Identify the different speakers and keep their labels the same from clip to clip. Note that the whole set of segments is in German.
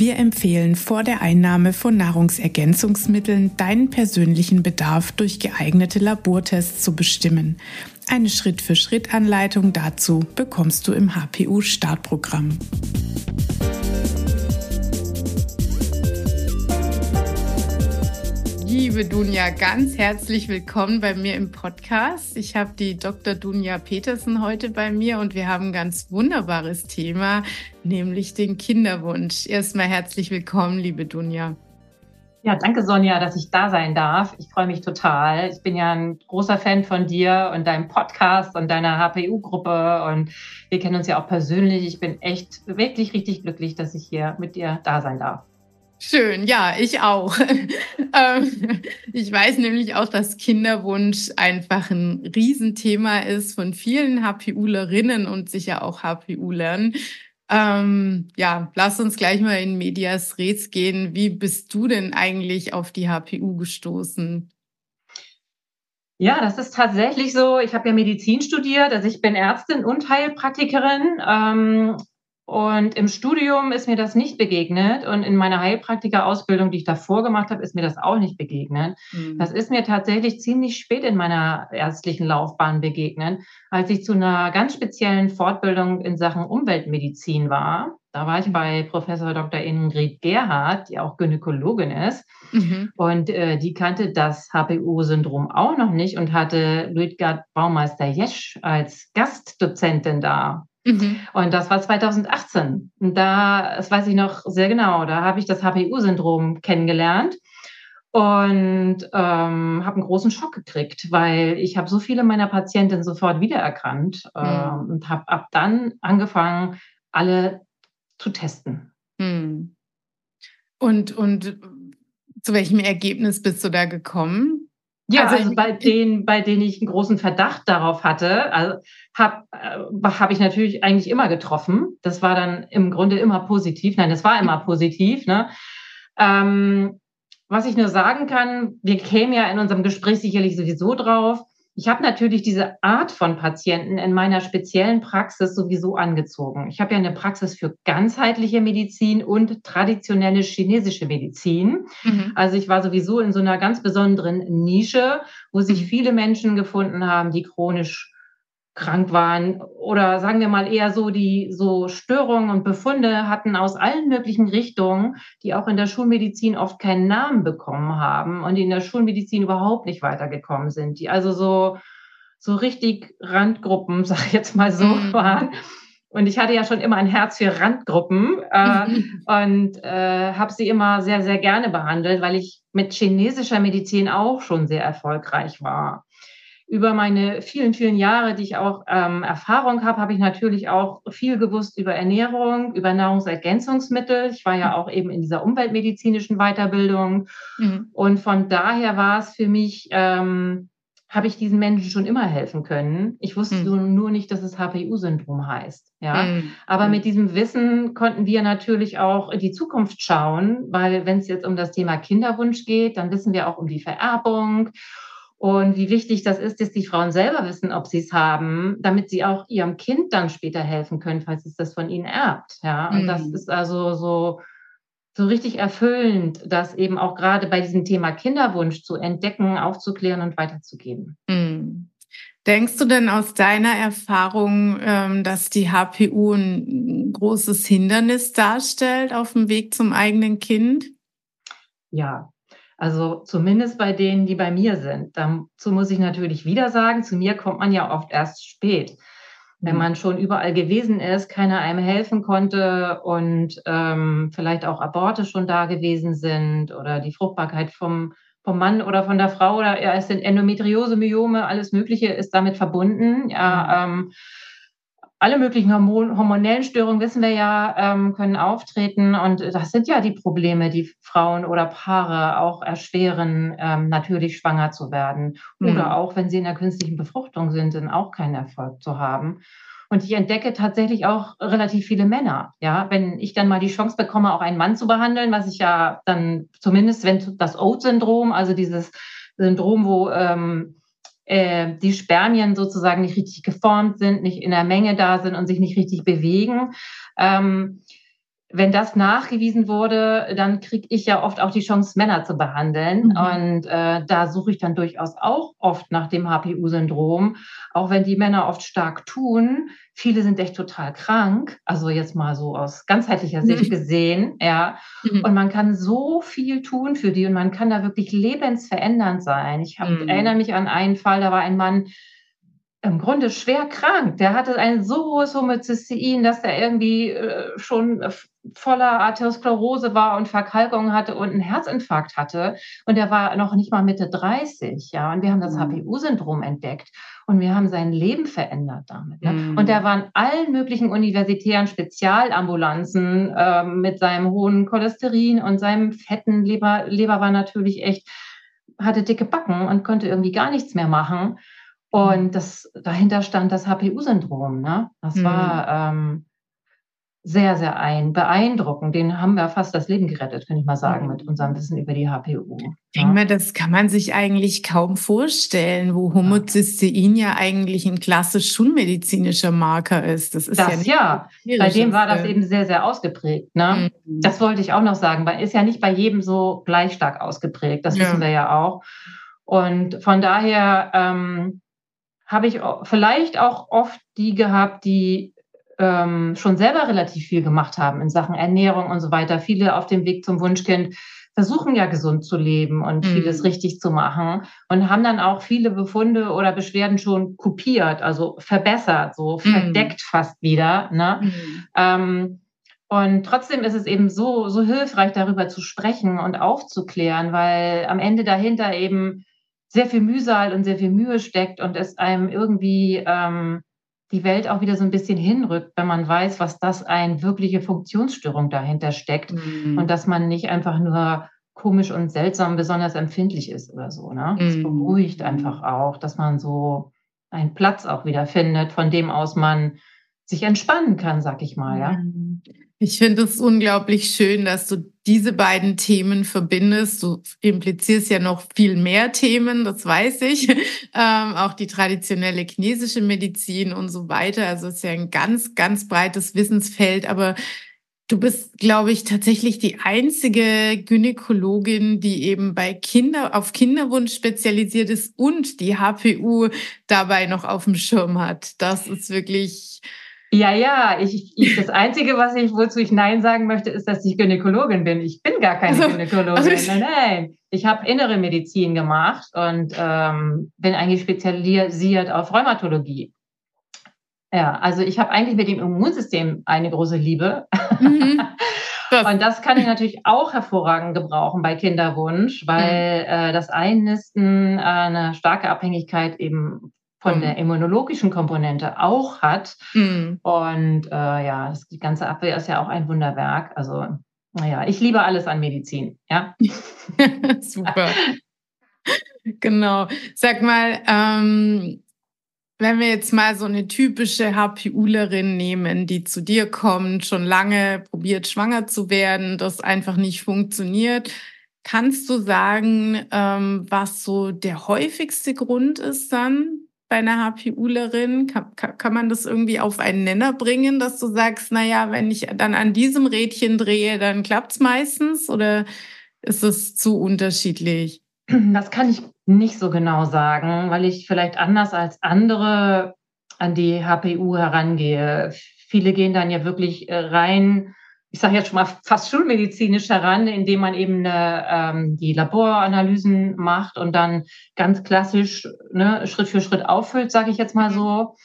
Speaker 1: Wir empfehlen vor der Einnahme von Nahrungsergänzungsmitteln deinen persönlichen Bedarf durch geeignete Labortests zu bestimmen. Eine Schritt-für-Schritt-Anleitung dazu bekommst du im HPU-Startprogramm. Liebe Dunja, ganz herzlich willkommen bei mir im Podcast. Ich habe die Dr. Dunja Petersen heute bei mir und wir haben ein ganz wunderbares Thema, nämlich den Kinderwunsch. Erstmal herzlich willkommen, liebe Dunja.
Speaker 2: Ja, danke Sonja, dass ich da sein darf. Ich freue mich total. Ich bin ja ein großer Fan von dir und deinem Podcast und deiner HPU-Gruppe und wir kennen uns ja auch persönlich. Ich bin echt wirklich richtig glücklich, dass ich hier mit dir da sein darf.
Speaker 1: Schön, ja, ich auch. Ähm, ich weiß nämlich auch, dass Kinderwunsch einfach ein Riesenthema ist von vielen HPUlerinnen und sicher auch HPUlern. Ähm, ja, lass uns gleich mal in Medias Res gehen. Wie bist du denn eigentlich auf die HPU gestoßen?
Speaker 2: Ja, das ist tatsächlich so. Ich habe ja Medizin studiert, also ich bin Ärztin und Heilpraktikerin. Ähm, und im Studium ist mir das nicht begegnet und in meiner Heilpraktiker-Ausbildung, die ich davor gemacht habe, ist mir das auch nicht begegnet. Mhm. Das ist mir tatsächlich ziemlich spät in meiner ärztlichen Laufbahn begegnet, als ich zu einer ganz speziellen Fortbildung in Sachen Umweltmedizin war. Da war ich bei Professor Dr. Ingrid Gerhardt, die auch Gynäkologin ist. Mhm. Und äh, die kannte das HPU-Syndrom auch noch nicht und hatte Luitgard Baumeister Jesch als Gastdozentin da. Mhm. Und das war 2018. Und da, das weiß ich noch sehr genau, da habe ich das HPU-Syndrom kennengelernt und ähm, habe einen großen Schock gekriegt, weil ich habe so viele meiner Patientinnen sofort wiedererkannt mhm. ähm, und habe ab dann angefangen, alle zu testen.
Speaker 1: Mhm. Und, und zu welchem Ergebnis bist du da gekommen?
Speaker 2: Ja, also, also bei denen, bei denen ich einen großen Verdacht darauf hatte, also habe äh, hab ich natürlich eigentlich immer getroffen. Das war dann im Grunde immer positiv. Nein, das war immer positiv. Ne? Ähm, was ich nur sagen kann, wir kämen ja in unserem Gespräch sicherlich sowieso drauf. Ich habe natürlich diese Art von Patienten in meiner speziellen Praxis sowieso angezogen. Ich habe ja eine Praxis für ganzheitliche Medizin und traditionelle chinesische Medizin. Mhm. Also ich war sowieso in so einer ganz besonderen Nische, wo sich mhm. viele Menschen gefunden haben, die chronisch krank waren oder sagen wir mal eher so die so Störungen und Befunde hatten aus allen möglichen Richtungen, die auch in der Schulmedizin oft keinen Namen bekommen haben und die in der Schulmedizin überhaupt nicht weitergekommen sind, die also so so richtig Randgruppen, sag ich jetzt mal so, mhm. waren. Und ich hatte ja schon immer ein Herz für Randgruppen äh, mhm. und äh, habe sie immer sehr, sehr gerne behandelt, weil ich mit chinesischer Medizin auch schon sehr erfolgreich war über meine vielen, vielen Jahre, die ich auch ähm, Erfahrung habe, habe ich natürlich auch viel gewusst über Ernährung, über Nahrungsergänzungsmittel. Ich war ja auch eben in dieser umweltmedizinischen Weiterbildung. Mhm. Und von daher war es für mich, ähm, habe ich diesen Menschen schon immer helfen können. Ich wusste mhm. nur nicht, dass es HPU-Syndrom heißt. Ja, mhm. aber mhm. mit diesem Wissen konnten wir natürlich auch in die Zukunft schauen, weil wenn es jetzt um das Thema Kinderwunsch geht, dann wissen wir auch um die Vererbung und wie wichtig das ist, dass die Frauen selber wissen, ob sie es haben, damit sie auch ihrem Kind dann später helfen können, falls es das von ihnen erbt. Ja, und mhm. das ist also so, so richtig erfüllend, das eben auch gerade bei diesem Thema Kinderwunsch zu entdecken, aufzuklären und weiterzugeben.
Speaker 1: Mhm. Denkst du denn aus deiner Erfahrung, ähm, dass die HPU ein großes Hindernis darstellt auf dem Weg zum eigenen Kind?
Speaker 2: Ja, also zumindest bei denen, die bei mir sind. Dazu muss ich natürlich wieder sagen, zu mir kommt man ja oft erst spät. Wenn mhm. man schon überall gewesen ist, keiner einem helfen konnte und ähm, vielleicht auch Aborte schon da gewesen sind oder die Fruchtbarkeit vom, vom Mann oder von der Frau oder ja, es sind Endometriose, Myome, alles Mögliche ist damit verbunden. Ja, mhm. ähm, alle möglichen Hormon hormonellen Störungen, wissen wir ja, ähm, können auftreten. Und das sind ja die Probleme, die Frauen oder Paare auch erschweren, ähm, natürlich schwanger zu werden. Mhm. Oder auch, wenn sie in der künstlichen Befruchtung sind, dann auch keinen Erfolg zu haben. Und ich entdecke tatsächlich auch relativ viele Männer. Ja, wenn ich dann mal die Chance bekomme, auch einen Mann zu behandeln, was ich ja dann zumindest, wenn das Oat-Syndrom, also dieses Syndrom, wo ähm, äh, die Spermien sozusagen nicht richtig geformt sind, nicht in der Menge da sind und sich nicht richtig bewegen. Ähm, wenn das nachgewiesen wurde, dann kriege ich ja oft auch die Chance, Männer zu behandeln. Mhm. Und äh, da suche ich dann durchaus auch oft nach dem HPU-Syndrom, auch wenn die Männer oft stark tun. Viele sind echt total krank, also jetzt mal so aus ganzheitlicher Sicht mhm. gesehen, ja. Mhm. Und man kann so viel tun für die und man kann da wirklich lebensverändernd sein. Ich hab, mhm. erinnere mich an einen Fall, da war ein Mann, im Grunde schwer krank. Der hatte ein so hohes Homozystein, dass er irgendwie äh, schon voller Arteriosklerose war und Verkalkung hatte und einen Herzinfarkt hatte. Und er war noch nicht mal Mitte 30, ja. Und wir haben das mhm. HPU-Syndrom entdeckt und wir haben sein Leben verändert damit. Ne? Mhm. Und er war in allen möglichen universitären Spezialambulanzen äh, mit seinem hohen Cholesterin und seinem fetten Leber. Leber war natürlich echt, hatte dicke Backen und konnte irgendwie gar nichts mehr machen. Und das, dahinter stand das HPU-Syndrom. Ne? Das mhm. war ähm, sehr, sehr ein, beeindruckend. Den haben wir fast das Leben gerettet, kann ich mal sagen, mit unserem Wissen über die HPU.
Speaker 1: Ich denke mal, das kann man sich eigentlich kaum vorstellen, wo Homozystein ja eigentlich ein klassisch schulmedizinischer Marker ist.
Speaker 2: Das ist das, ja nicht ja. Bei dem war das eben sehr, sehr ausgeprägt. Ne? Mhm. Das wollte ich auch noch sagen, weil ist ja nicht bei jedem so gleich stark ausgeprägt. Das ja. wissen wir ja auch. Und von daher ähm, habe ich vielleicht auch oft die gehabt, die ähm, schon selber relativ viel gemacht haben in Sachen Ernährung und so weiter. Viele auf dem Weg zum Wunschkind versuchen ja gesund zu leben und mhm. vieles richtig zu machen und haben dann auch viele Befunde oder Beschwerden schon kopiert, also verbessert, so mhm. verdeckt fast wieder. Ne? Mhm. Ähm, und trotzdem ist es eben so, so hilfreich, darüber zu sprechen und aufzuklären, weil am Ende dahinter eben sehr viel Mühsal und sehr viel Mühe steckt und es einem irgendwie ähm, die Welt auch wieder so ein bisschen hinrückt, wenn man weiß, was das eine wirkliche Funktionsstörung dahinter steckt mhm. und dass man nicht einfach nur komisch und seltsam besonders empfindlich ist oder so. Ne? Das mhm. beruhigt einfach auch, dass man so einen Platz auch wieder findet, von dem aus man sich entspannen kann, sag ich mal, ja.
Speaker 1: Ich finde es unglaublich schön, dass du diese beiden Themen verbindest. Du implizierst ja noch viel mehr Themen, das weiß ich. Ähm, auch die traditionelle chinesische Medizin und so weiter. Also es ist ja ein ganz, ganz breites Wissensfeld. Aber du bist, glaube ich, tatsächlich die einzige Gynäkologin, die eben bei Kinder, auf Kinderwunsch spezialisiert ist und die HPU dabei noch auf dem Schirm hat. Das ist wirklich
Speaker 2: ja, ja, ich, ich, das Einzige, was ich, wozu ich Nein sagen möchte, ist, dass ich Gynäkologin bin. Ich bin gar keine also, Gynäkologin. Also nein, nein. Ich habe innere Medizin gemacht und ähm, bin eigentlich spezialisiert auf Rheumatologie. Ja, also ich habe eigentlich mit dem Immunsystem eine große Liebe. Mhm. Das. Und das kann ich natürlich auch hervorragend gebrauchen bei Kinderwunsch, weil mhm. äh, das Einnisten äh, eine starke Abhängigkeit eben von mhm. der immunologischen Komponente auch hat. Mhm. Und äh, ja, das, die ganze Abwehr ist ja auch ein Wunderwerk. Also, naja, ich liebe alles an Medizin. Ja.
Speaker 1: Super. genau. Sag mal, ähm, wenn wir jetzt mal so eine typische HPUlerin nehmen, die zu dir kommt, schon lange probiert, schwanger zu werden, das einfach nicht funktioniert, kannst du sagen, ähm, was so der häufigste Grund ist dann, bei einer HPUlerin? Kann, kann, man das irgendwie auf einen Nenner bringen, dass du sagst, naja, wenn ich dann an diesem Rädchen drehe, dann klappt es meistens oder ist es zu unterschiedlich?
Speaker 2: Das kann ich nicht so genau sagen, weil ich vielleicht anders als andere an die HPU herangehe. Viele gehen dann ja wirklich äh, rein ich sage jetzt schon mal fast schulmedizinisch heran, indem man eben eine, ähm, die Laboranalysen macht und dann ganz klassisch ne, Schritt für Schritt auffüllt, sage ich jetzt mal so.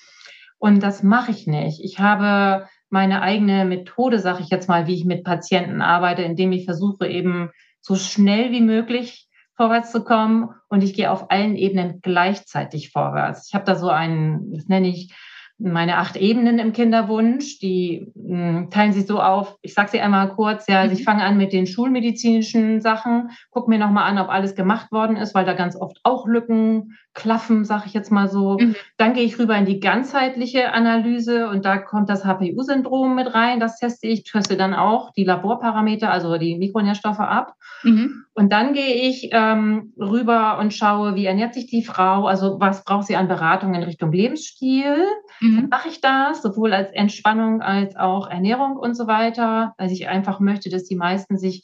Speaker 2: Und das mache ich nicht. Ich habe meine eigene Methode, sage ich jetzt mal, wie ich mit Patienten arbeite, indem ich versuche eben so schnell wie möglich vorwärts zu kommen und ich gehe auf allen Ebenen gleichzeitig vorwärts. Ich habe da so einen, das nenne ich meine acht Ebenen im Kinderwunsch, die mh, hm, teilen sich so auf, ich sage sie einmal kurz, ja, also ich mhm. fange an mit den schulmedizinischen Sachen, gucke mir nochmal an, ob alles gemacht worden ist, weil da ganz oft auch Lücken klaffen, sage ich jetzt mal so. Mhm. Dann gehe ich rüber in die ganzheitliche Analyse und da kommt das HPU-Syndrom mit rein, das teste ich, teste dann auch die Laborparameter, also die Mikronährstoffe ab. Mhm. Und dann gehe ich ähm, rüber und schaue, wie ernährt sich die Frau, also was braucht sie an Beratung in Richtung Lebensstil. Mhm. Dann mache ich das, sowohl als Entspannung als auch Ernährung und so weiter, weil ich einfach möchte, dass die meisten sich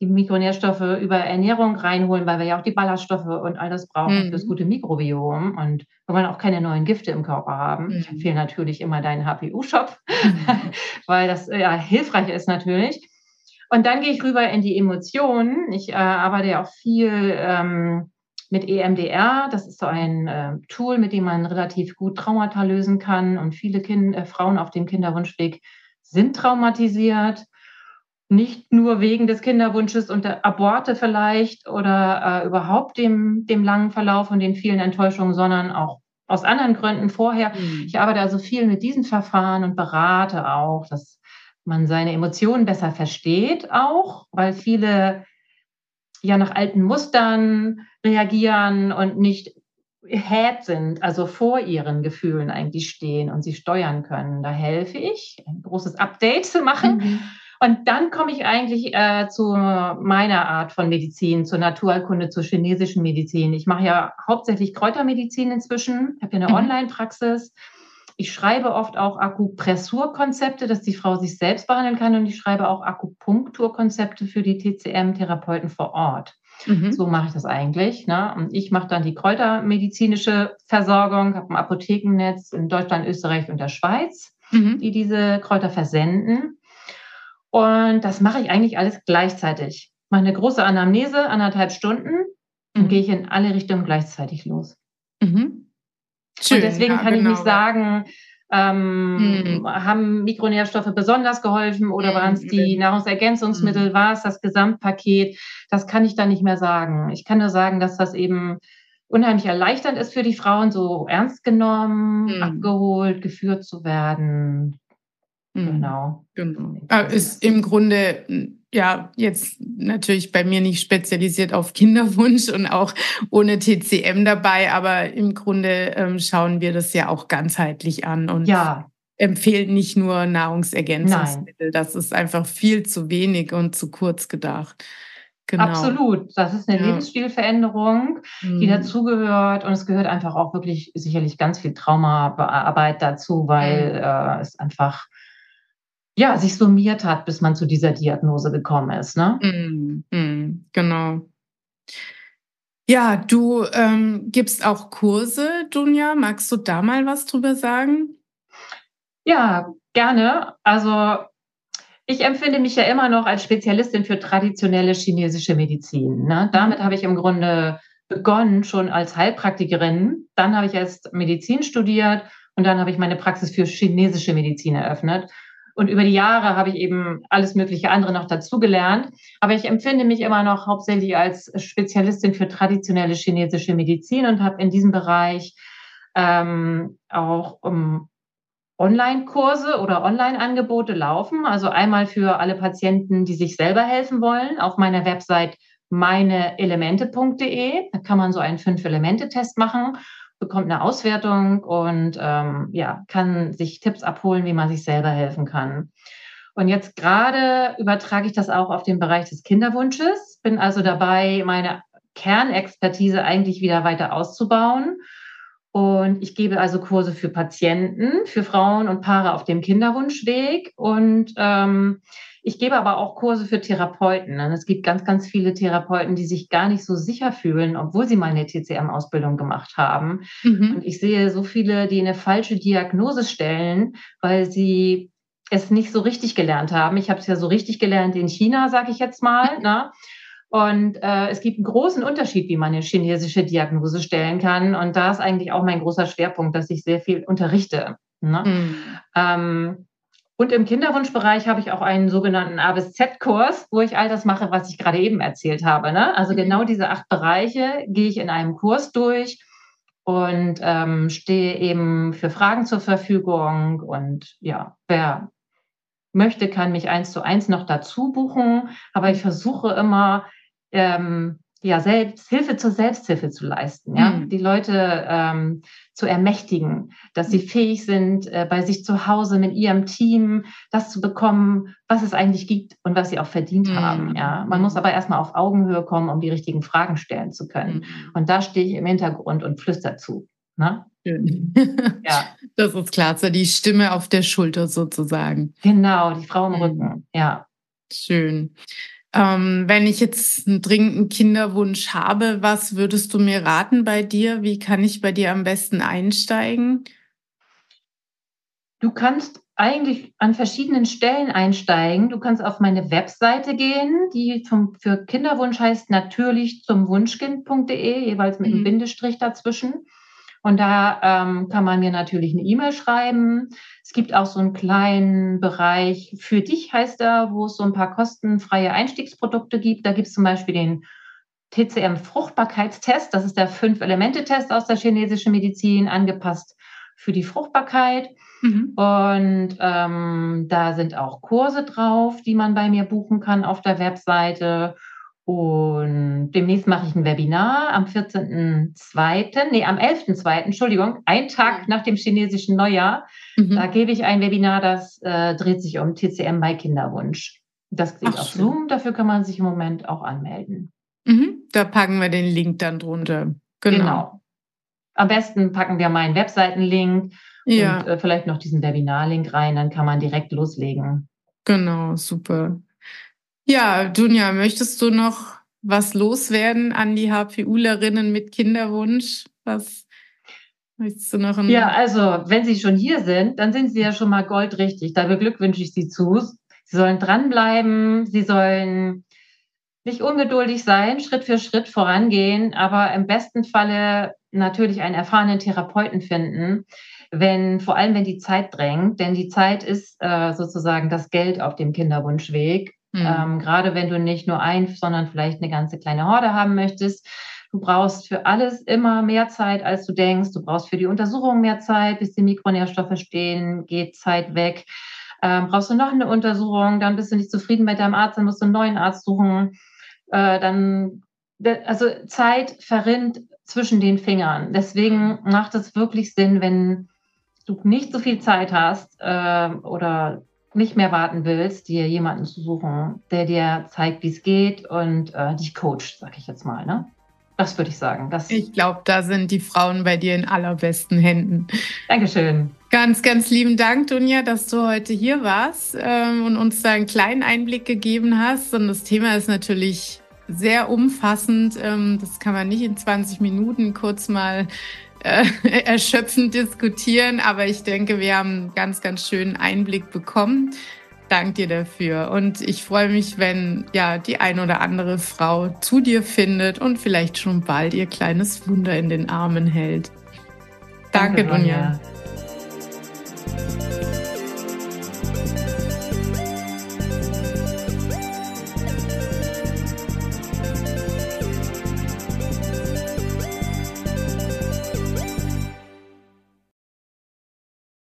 Speaker 2: die Mikronährstoffe über Ernährung reinholen, weil wir ja auch die Ballaststoffe und all das brauchen mhm. fürs gute Mikrobiom. Und wir wollen auch keine neuen Gifte im Körper haben. Mhm. Ich empfehle natürlich immer deinen HPU-Shop, mhm. weil das ja hilfreich ist natürlich. Und dann gehe ich rüber in die Emotionen. Ich äh, arbeite ja auch viel ähm, mit EMDR. Das ist so ein äh, Tool, mit dem man relativ gut Traumata lösen kann. Und viele kind, äh, Frauen auf dem Kinderwunschweg sind traumatisiert. Nicht nur wegen des Kinderwunsches und der Aborte vielleicht oder äh, überhaupt dem, dem langen Verlauf und den vielen Enttäuschungen, sondern auch aus anderen Gründen vorher. Mhm. Ich arbeite also viel mit diesen Verfahren und berate auch, dass man seine Emotionen besser versteht, auch, weil viele ja nach alten Mustern reagieren und nicht had sind, also vor ihren Gefühlen eigentlich stehen und sie steuern können. Da helfe ich, ein großes Update zu machen. Mhm. Und dann komme ich eigentlich äh, zu meiner Art von Medizin, zur Naturheilkunde, zur chinesischen Medizin. Ich mache ja hauptsächlich Kräutermedizin inzwischen, habe ja eine mhm. Ich schreibe oft auch Akupressurkonzepte, dass die Frau sich selbst behandeln kann und ich schreibe auch Akupunkturkonzepte für die TCM-Therapeuten vor Ort. Mhm. So mache ich das eigentlich. Ne? Und ich mache dann die kräutermedizinische Versorgung, habe ein Apothekennetz in Deutschland, Österreich und der Schweiz, mhm. die diese Kräuter versenden. Und das mache ich eigentlich alles gleichzeitig. Mache eine große Anamnese, anderthalb Stunden, mhm. und gehe ich in alle Richtungen gleichzeitig los. Mhm. Schön, und deswegen ja, kann genau. ich nicht sagen, ähm, mhm. Haben Mikronährstoffe besonders geholfen oder mhm. waren es die Nahrungsergänzungsmittel? Mhm. War es das Gesamtpaket? Das kann ich dann nicht mehr sagen. Ich kann nur sagen, dass das eben unheimlich erleichternd ist für die Frauen, so ernst genommen, mhm. abgeholt, geführt zu werden.
Speaker 1: Mhm. Genau. genau. Äh, ist im Grunde ja jetzt natürlich bei mir nicht spezialisiert auf Kinderwunsch und auch ohne TCM dabei, aber im Grunde ähm, schauen wir das ja auch ganzheitlich an und ja. empfehlen nicht nur Nahrungsergänzungsmittel. Nein. Das ist einfach viel zu wenig und zu kurz gedacht.
Speaker 2: Genau. Absolut. Das ist eine ja. Lebensstilveränderung, die mhm. dazugehört. Und es gehört einfach auch wirklich sicherlich ganz viel Traumaarbeit dazu, weil mhm. äh, es einfach ja, sich summiert hat, bis man zu dieser Diagnose gekommen ist. Ne? Mm,
Speaker 1: mm, genau. Ja, du ähm, gibst auch Kurse, Dunja. Magst du da mal was drüber sagen?
Speaker 2: Ja, gerne. Also ich empfinde mich ja immer noch als Spezialistin für traditionelle chinesische Medizin. Ne? Mhm. Damit habe ich im Grunde begonnen, schon als Heilpraktikerin. Dann habe ich erst Medizin studiert und dann habe ich meine Praxis für chinesische Medizin eröffnet. Und über die Jahre habe ich eben alles mögliche andere noch dazugelernt. Aber ich empfinde mich immer noch hauptsächlich als Spezialistin für traditionelle chinesische Medizin und habe in diesem Bereich ähm, auch um, Online-Kurse oder Online-Angebote laufen. Also einmal für alle Patienten, die sich selber helfen wollen, auf meiner Website meineelemente.de. Da kann man so einen Fünf-Elemente-Test machen bekommt eine Auswertung und ähm, ja, kann sich Tipps abholen, wie man sich selber helfen kann. Und jetzt gerade übertrage ich das auch auf den Bereich des Kinderwunsches, bin also dabei, meine Kernexpertise eigentlich wieder weiter auszubauen. Und ich gebe also Kurse für Patienten, für Frauen und Paare auf dem Kinderwunschweg und ähm, ich gebe aber auch Kurse für Therapeuten. Und es gibt ganz, ganz viele Therapeuten, die sich gar nicht so sicher fühlen, obwohl sie mal eine TCM-Ausbildung gemacht haben. Mhm. Und ich sehe so viele, die eine falsche Diagnose stellen, weil sie es nicht so richtig gelernt haben. Ich habe es ja so richtig gelernt in China, sage ich jetzt mal. Ne? Und äh, es gibt einen großen Unterschied, wie man eine chinesische Diagnose stellen kann. Und da ist eigentlich auch mein großer Schwerpunkt, dass ich sehr viel unterrichte. Ne? Mhm. Ähm, und im Kinderwunschbereich habe ich auch einen sogenannten A bis Z-Kurs, wo ich all das mache, was ich gerade eben erzählt habe. Ne? Also mhm. genau diese acht Bereiche gehe ich in einem Kurs durch und ähm, stehe eben für Fragen zur Verfügung. Und ja, wer möchte, kann mich eins zu eins noch dazu buchen. Aber ich versuche immer, ähm, ja, selbst, Hilfe zur Selbsthilfe zu leisten, ja, mhm. die Leute ähm, zu ermächtigen, dass sie mhm. fähig sind, äh, bei sich zu Hause mit ihrem Team das zu bekommen, was es eigentlich gibt und was sie auch verdient mhm. haben. Ja, man muss aber erstmal auf Augenhöhe kommen, um die richtigen Fragen stellen zu können. Mhm. Und da stehe ich im Hintergrund und flüster zu. Ne?
Speaker 1: Schön. ja. Das ist klasse, die Stimme auf der Schulter sozusagen.
Speaker 2: Genau, die Frau im mhm. Rücken, ja.
Speaker 1: Schön. Ähm, wenn ich jetzt einen dringenden Kinderwunsch habe, was würdest du mir raten bei dir? Wie kann ich bei dir am besten einsteigen?
Speaker 2: Du kannst eigentlich an verschiedenen Stellen einsteigen. Du kannst auf meine Webseite gehen, die vom, für Kinderwunsch heißt natürlich zum Wunschkind.de, jeweils mit mhm. einem Bindestrich dazwischen. Und da ähm, kann man mir natürlich eine E-Mail schreiben. Es gibt auch so einen kleinen Bereich für dich, heißt er, wo es so ein paar kostenfreie Einstiegsprodukte gibt. Da gibt es zum Beispiel den TCM-Fruchtbarkeitstest. Das ist der Fünf-Elemente-Test aus der chinesischen Medizin, angepasst für die Fruchtbarkeit. Mhm. Und ähm, da sind auch Kurse drauf, die man bei mir buchen kann auf der Webseite. Und demnächst mache ich ein Webinar am 14.02., nee, am 11.02., Entschuldigung, ein Tag nach dem chinesischen Neujahr. Mhm. Da gebe ich ein Webinar, das äh, dreht sich um TCM bei Kinderwunsch. Das geht Ach, auf schön. Zoom, dafür kann man sich im Moment auch anmelden.
Speaker 1: Mhm. Da packen wir den Link dann drunter.
Speaker 2: Genau. genau. Am besten packen wir meinen Webseitenlink ja. und äh, vielleicht noch diesen Webinar-Link rein, dann kann man direkt loslegen.
Speaker 1: Genau, super. Ja, Dunja, möchtest du noch was loswerden an die HPUlerinnen mit Kinderwunsch? Was möchtest du noch?
Speaker 2: Ja, also wenn Sie schon hier sind, dann sind Sie ja schon mal goldrichtig. Da beglückwünsche ich Sie zu. Sie sollen dranbleiben, Sie sollen nicht ungeduldig sein, Schritt für Schritt vorangehen, aber im besten Falle natürlich einen erfahrenen Therapeuten finden, wenn vor allem wenn die Zeit drängt, denn die Zeit ist äh, sozusagen das Geld auf dem Kinderwunschweg Mhm. Ähm, gerade wenn du nicht nur ein, sondern vielleicht eine ganze kleine Horde haben möchtest. Du brauchst für alles immer mehr Zeit, als du denkst. Du brauchst für die Untersuchung mehr Zeit, bis die Mikronährstoffe stehen, geht Zeit weg. Ähm, brauchst du noch eine Untersuchung, dann bist du nicht zufrieden mit deinem Arzt, dann musst du einen neuen Arzt suchen. Äh, dann, also Zeit verrinnt zwischen den Fingern. Deswegen macht es wirklich Sinn, wenn du nicht so viel Zeit hast äh, oder nicht mehr warten willst, dir jemanden zu suchen, der dir zeigt, wie es geht und äh, dich coacht, sag ich jetzt mal. Ne? Das würde ich sagen.
Speaker 1: Ich glaube, da sind die Frauen bei dir in allerbesten Händen.
Speaker 2: Dankeschön.
Speaker 1: Ganz, ganz lieben Dank, Dunja, dass du heute hier warst ähm, und uns da einen kleinen Einblick gegeben hast. Und das Thema ist natürlich sehr umfassend. Ähm, das kann man nicht in 20 Minuten kurz mal äh, erschöpfend diskutieren, aber ich denke, wir haben einen ganz, ganz schönen Einblick bekommen. Dank dir dafür. Und ich freue mich, wenn ja die ein oder andere Frau zu dir findet und vielleicht schon bald ihr kleines Wunder in den Armen hält. Danke, Danke Dunja.